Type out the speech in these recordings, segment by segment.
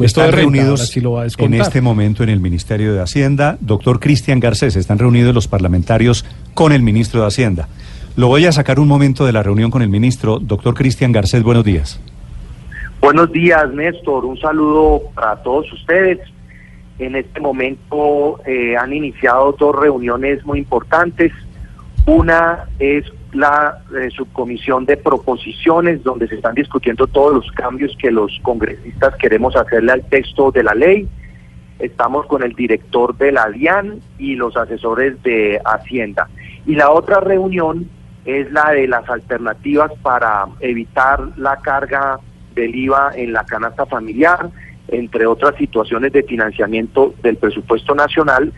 Están reunidos en este momento en el Ministerio de Hacienda. Doctor Cristian Garcés, están reunidos los parlamentarios con el ministro de Hacienda. Lo voy a sacar un momento de la reunión con el ministro. Doctor Cristian Garcés, buenos días. Buenos días, Néstor. Un saludo para todos ustedes. En este momento eh, han iniciado dos reuniones muy importantes. Una es la eh, subcomisión de proposiciones donde se están discutiendo todos los cambios que los congresistas queremos hacerle al texto de la ley. Estamos con el director de la DIAN y los asesores de Hacienda. Y la otra reunión es la de las alternativas para evitar la carga del IVA en la canasta familiar, entre otras situaciones de financiamiento del presupuesto nacional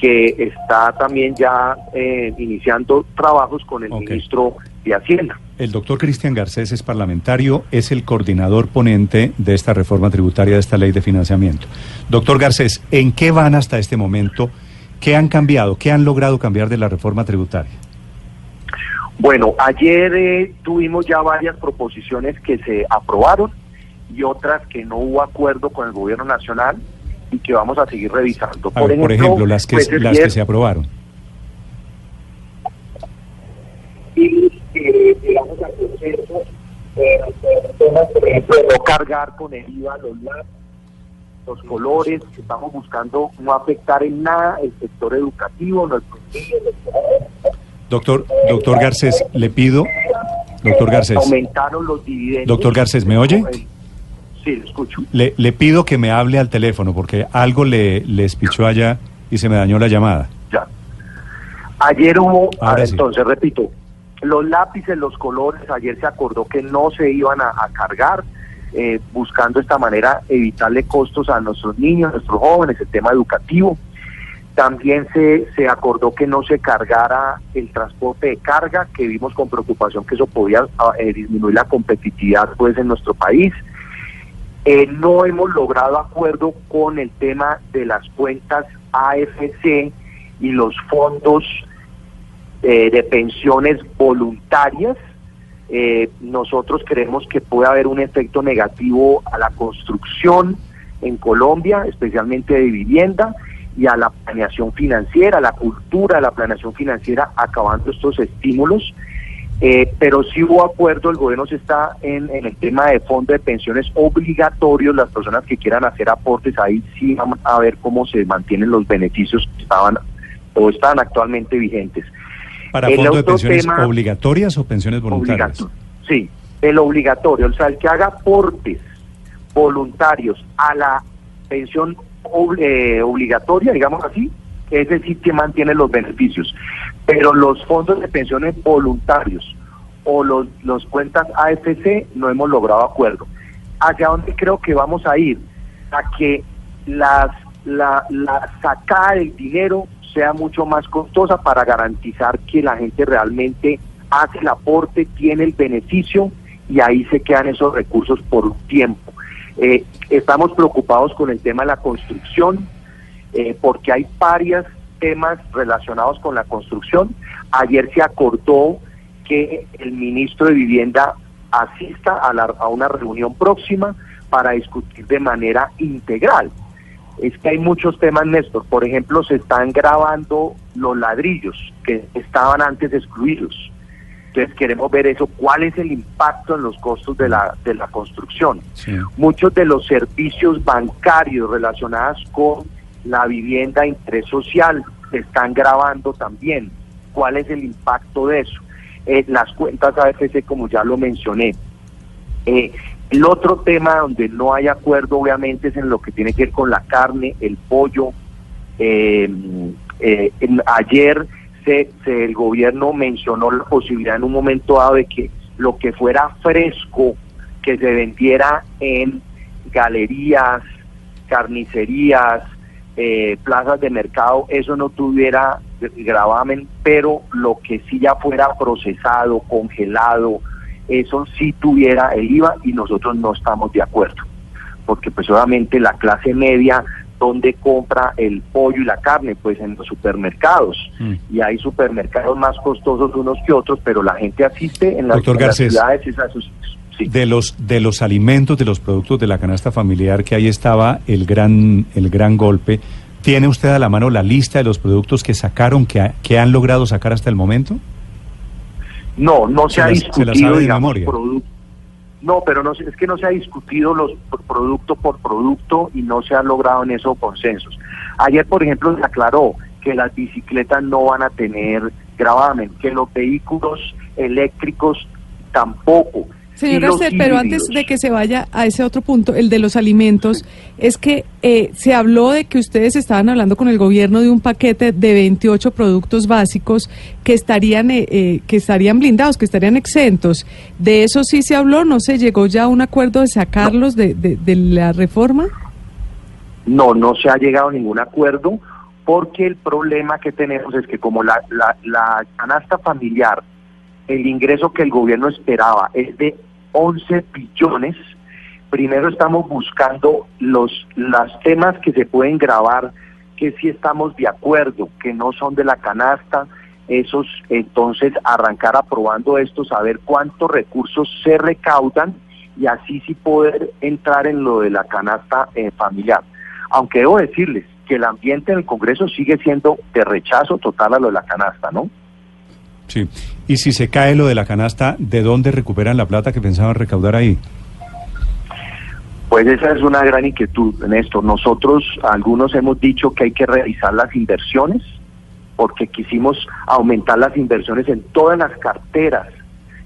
que está también ya eh, iniciando trabajos con el ministro de Hacienda. El doctor Cristian Garcés es parlamentario, es el coordinador ponente de esta reforma tributaria, de esta ley de financiamiento. Doctor Garcés, ¿en qué van hasta este momento? ¿Qué han cambiado? ¿Qué han logrado cambiar de la reforma tributaria? Bueno, ayer eh, tuvimos ya varias proposiciones que se aprobaron y otras que no hubo acuerdo con el gobierno nacional y que vamos a seguir revisando. por, ejemplo, las que, pues, las que se aprobaron. Y eh, digamos al proceso, eh, por ejemplo, no cargar con el IVA los los colores, estamos buscando no afectar en nada el sector educativo, nuestros niños, Doctor, doctor Garcés, le pido, doctor Garcés. Aumentaron los dividendos. Doctor Garcés, ¿me oye? Sí, lo escucho. Le, le pido que me hable al teléfono porque algo le, le espichó allá y se me dañó la llamada. Ya. Ayer hubo, entonces repito, los lápices, los colores, ayer se acordó que no se iban a, cargar, eh, buscando esta manera evitarle costos a nuestros niños, a nuestros jóvenes, el tema educativo. También se, se acordó que no se cargara el transporte de carga, que vimos con preocupación que eso podía ah, eh, disminuir la competitividad pues en nuestro país. Eh, no hemos logrado acuerdo con el tema de las cuentas AFC y los fondos eh, de pensiones voluntarias. Eh, nosotros creemos que puede haber un efecto negativo a la construcción en Colombia, especialmente de vivienda, y a la planeación financiera, a la cultura de la planeación financiera, acabando estos estímulos. Eh, pero si hubo acuerdo, el gobierno se está en, el tema de fondo de pensiones obligatorios, las personas que quieran hacer aportes, ahí sí vamos a ver cómo se mantienen los beneficios que estaban o están actualmente vigentes. ¿Para fondo de pensiones obligatorias o pensiones voluntarias? sí, el obligatorio, o sea, el que haga aportes voluntarios a la pensión eh, obligatoria, digamos así, es decir, que mantiene los beneficios. Pero los fondos de pensiones voluntarios o los, los cuentas AFC no hemos logrado acuerdo. ¿Hacia dónde creo que vamos a ir? A que las, la, la sacada del dinero sea mucho más costosa para garantizar que la gente realmente hace el aporte, tiene el beneficio y ahí se quedan esos recursos por un tiempo. Eh, estamos preocupados con el tema de la construcción, eh, porque hay varios temas relacionados con la construcción. Ayer se acordó que el ministro de Vivienda asista a, a una reunión próxima para discutir de manera integral. Es que hay muchos temas, Néstor. Por ejemplo, se están grabando los ladrillos que estaban antes excluidos. Entonces queremos ver eso, cuál es el impacto en los costos de la, de la construcción. Muchos de los servicios bancarios relacionados con la vivienda de interés social se están grabando también. ¿Cuál es el impacto de eso? Eh, las cuentas AFC, como ya lo mencioné. Eh, el otro tema donde no hay acuerdo, obviamente, es en lo que tiene que ver con la carne, el pollo. Eh, ayer se, el gobierno mencionó la posibilidad en un momento dado de que lo que fuera fresco, que se vendiera en galerías, carnicerías, eh, plazas de mercado, eso no tuviera gravamen, pero lo que sí ya fuera procesado, congelado, eso sí tuviera el IVA y nosotros no estamos de acuerdo, porque pues obviamente la clase media donde compra el pollo y la carne, pues en los supermercados. Mm. Y hay supermercados más costosos unos que otros, pero la gente asiste en las, ciudades De los de los alimentos, de los productos de la canasta familiar, que ahí estaba el gran el gran golpe. ¿Tiene usted a la mano la lista de los productos que sacaron, que, que han logrado sacar hasta el momento? No, no se, ha discutido, digamos, No, pero no, es que no se ha discutido los producto por producto y no se ha logrado en eso consensos. Ayer, por ejemplo, se aclaró que las bicicletas no van a tener gravamen, que los vehículos eléctricos tampoco. Señor Garcés, pero antes de que se vaya a ese otro punto, el de los alimentos, es que eh, se habló de que ustedes estaban hablando con el gobierno de un paquete de 28 productos básicos que estarían, eh, eh, que estarían blindados, que estarían exentos. ¿De eso sí se habló? ¿No se llegó ya a un acuerdo de sacarlos de, de, la reforma? No, no se ha llegado a ningún acuerdo porque el problema que tenemos es que como la, la, la canasta familiar el ingreso que el gobierno esperaba es de 11 billones. Primero estamos buscando los, los temas que se pueden grabar, que si estamos de acuerdo, que no son de la canasta, esos entonces arrancar aprobando esto, saber cuántos recursos se recaudan y así sí poder entrar en lo de la canasta eh, familiar. Aunque debo decirles que el ambiente en el Congreso sigue siendo de rechazo total a lo de la canasta, ¿no? Sí. Y si se cae lo de la canasta, ¿de dónde recuperan la plata que pensaban recaudar ahí? Pues esa es una gran inquietud, Néstor. Nosotros, algunos hemos dicho que hay que revisar las inversiones, porque quisimos aumentar las inversiones en todas las carteras,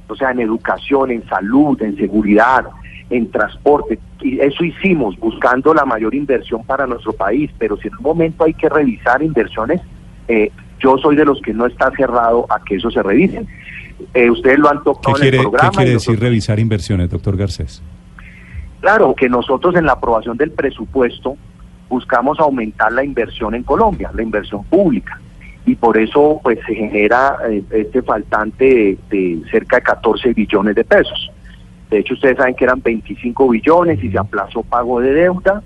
o sea, en educación, en salud, en seguridad, en transporte. Y eso hicimos, buscando la mayor inversión para nuestro país, pero si en un momento hay que revisar inversiones, eh, yo soy de los que no está cerrado a que eso se revise. Eh, ustedes lo han tocado en el programa. ¿Qué quiere decir revisar inversiones, doctor Garcés? Claro, que nosotros en la aprobación del presupuesto buscamos aumentar la inversión en Colombia, la inversión pública. Y por eso pues se genera eh, este faltante de, cerca de 14 billones de pesos. De hecho, ustedes saben que eran 25 billones y se aplazó pago de deuda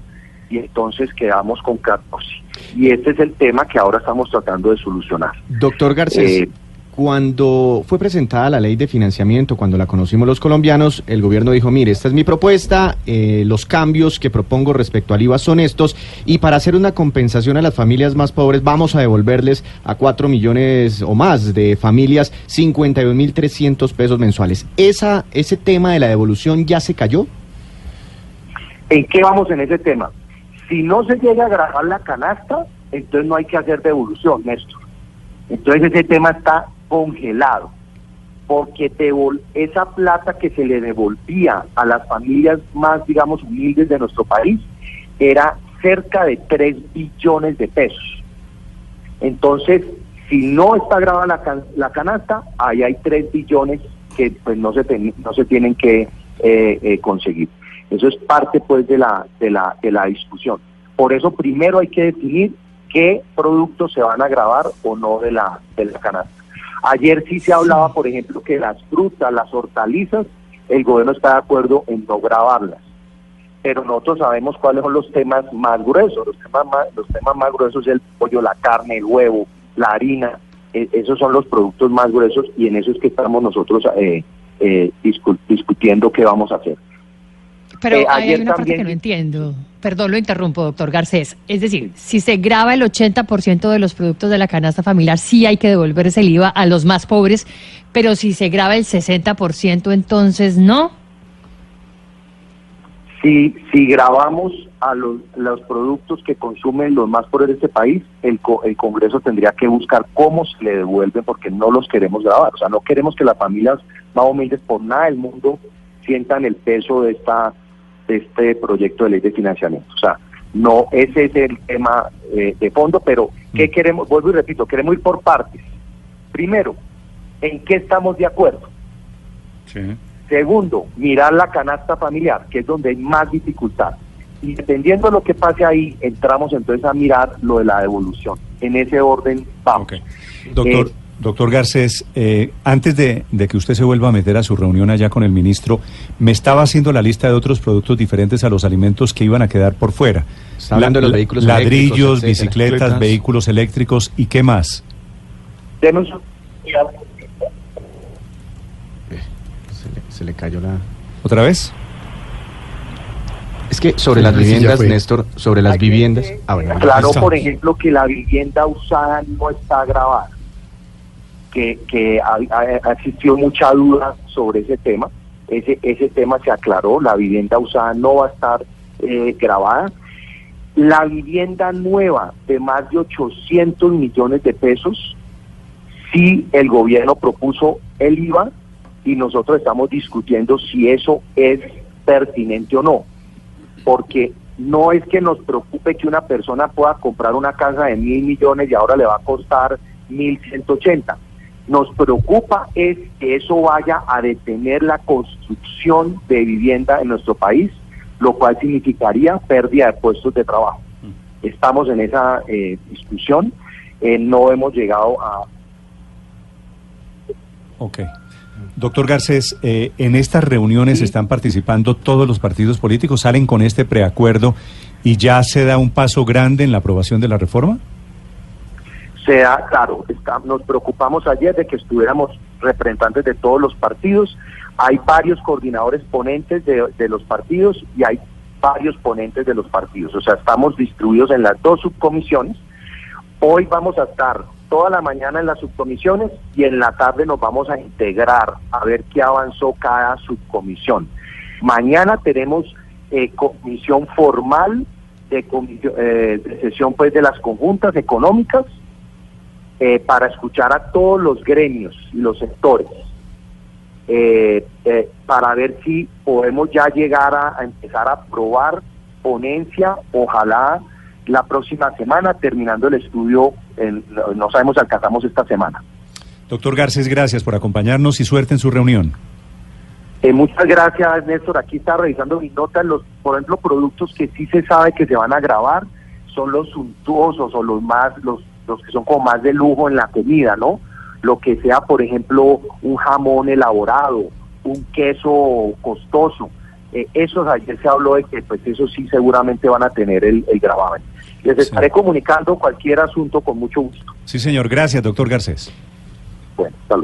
y entonces quedamos con 14. Y este es el tema que ahora estamos tratando de solucionar. Doctor Garcés. Eh, cuando fue presentada la ley de financiamiento, cuando la conocimos los colombianos, el gobierno dijo, mire, esta es mi propuesta, eh, los cambios que propongo respecto al IVA son estos, y para hacer una compensación a las familias más pobres vamos a devolverles a cuatro millones o más de familias 51.300 pesos mensuales. ¿Esa, ¿Ese tema de la devolución ya se cayó? ¿En qué vamos en ese tema? Si no se llega a grabar la canasta, entonces no hay que hacer devolución, Néstor. Entonces ese tema está congelado, porque esa plata que se le devolvía a las familias más, digamos, humildes de nuestro país era cerca de 3 billones de pesos. Entonces, si no está grabada la, la canasta, ahí hay 3 billones que pues no se, no se tienen que eh, eh, conseguir. Eso es parte pues de la, de la, de la discusión. Por eso primero hay que definir qué productos se van a grabar o no de la, de la canasta. Ayer sí se hablaba, por ejemplo, que las frutas, las hortalizas, el gobierno está de acuerdo en no grabarlas. Pero nosotros sabemos cuáles son los temas más gruesos. Los temas más, los temas más gruesos es el pollo, la carne, el huevo, la harina. E, esos son los productos más gruesos y en eso es que estamos nosotros eh, eh, discutiendo qué vamos a hacer. Pero eh, hay una parte que no entiendo. Perdón, lo interrumpo, doctor Garcés. Es decir, si se graba el 80% de los productos de la canasta familiar, sí hay que devolverse el IVA a los más pobres, pero si se graba el 60%, entonces no. Si, si grabamos a los, los productos que consumen los más pobres de este país, el, el Congreso tendría que buscar cómo se le devuelven porque no los queremos grabar. O sea, no queremos que las familias más humildes por nada del mundo sientan el peso de esta de este proyecto de ley de financiamiento. O sea, no ese es el tema eh, de fondo, pero ¿qué mm. queremos? Vuelvo y repito, queremos ir por partes. Primero, ¿en qué estamos de acuerdo? Segundo, mirar la canasta familiar, que es donde hay más dificultad. Y dependiendo de lo que pase ahí, entramos entonces a mirar lo de la devolución. En ese orden vamos. Doctor. Eh, doctor Garcés, eh, antes de, que usted se vuelva a meter a su reunión allá con el ministro, me estaba haciendo la lista de otros productos diferentes a los alimentos que iban a quedar por fuera. hablando de los vehículos Ladrillos, bicicletas, vehículos eléctricos y qué más. Se se le cayó la... ¿Otra vez? Es que sobre las viviendas, Néstor, sobre las viviendas... Ah, claro, por ejemplo, que la vivienda usada no está grabada, que, que ha, existido mucha duda sobre ese tema. Ese, ese tema se aclaró, la vivienda usada no va a estar eh, grabada. La vivienda nueva de más de 800 millones de pesos, sí el gobierno propuso el IVA y nosotros estamos discutiendo si eso es pertinente o no porque no es que nos preocupe que una persona pueda comprar una casa de mil millones y ahora le va a costar mil ciento ochenta. Nos preocupa es que eso vaya a detener la construcción de vivienda en nuestro país, lo cual significaría pérdida de puestos de trabajo. Mm. Estamos en esa eh, discusión, eh, no hemos llegado a... Ok. Doctor Garcés, eh, en estas reuniones están participando todos los partidos políticos, salen con este preacuerdo y ya se da un paso grande en la aprobación de la reforma. Se da, claro, nos preocupamos ayer de que estuviéramos representantes de todos los partidos, hay varios coordinadores ponentes de, de los partidos y hay varios ponentes de los partidos, o sea, estamos distribuidos en las dos subcomisiones. Hoy vamos a estar toda la mañana en las subcomisiones y en la tarde nos vamos a integrar a ver qué avanzó cada subcomisión. Mañana tenemos eh, comisión formal de, eh, de, sesión pues de las conjuntas económicas eh, para escuchar a todos los gremios y los sectores para ver si podemos ya llegar a, a empezar a aprobar ponencia, ojalá la próxima semana, terminando el estudio, no sabemos si alcanzamos esta semana. Doctor Garcés, gracias por acompañarnos y suerte en su reunión. Eh, muchas gracias, Néstor. Aquí está revisando mi nota. Los, por ejemplo, productos que sí se sabe que se van a grabar son los suntuosos o los más, los, los que son como más de lujo en la comida, ¿no? Lo que sea, por ejemplo, un jamón elaborado, un queso costoso. Eh, esos ayer se habló de que, pues, eso sí seguramente van a tener el, el gravamen. Les estaré comunicando cualquier asunto con mucho gusto. Sí, señor. Gracias, doctor Garcés. Bueno, hasta